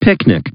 Picnic.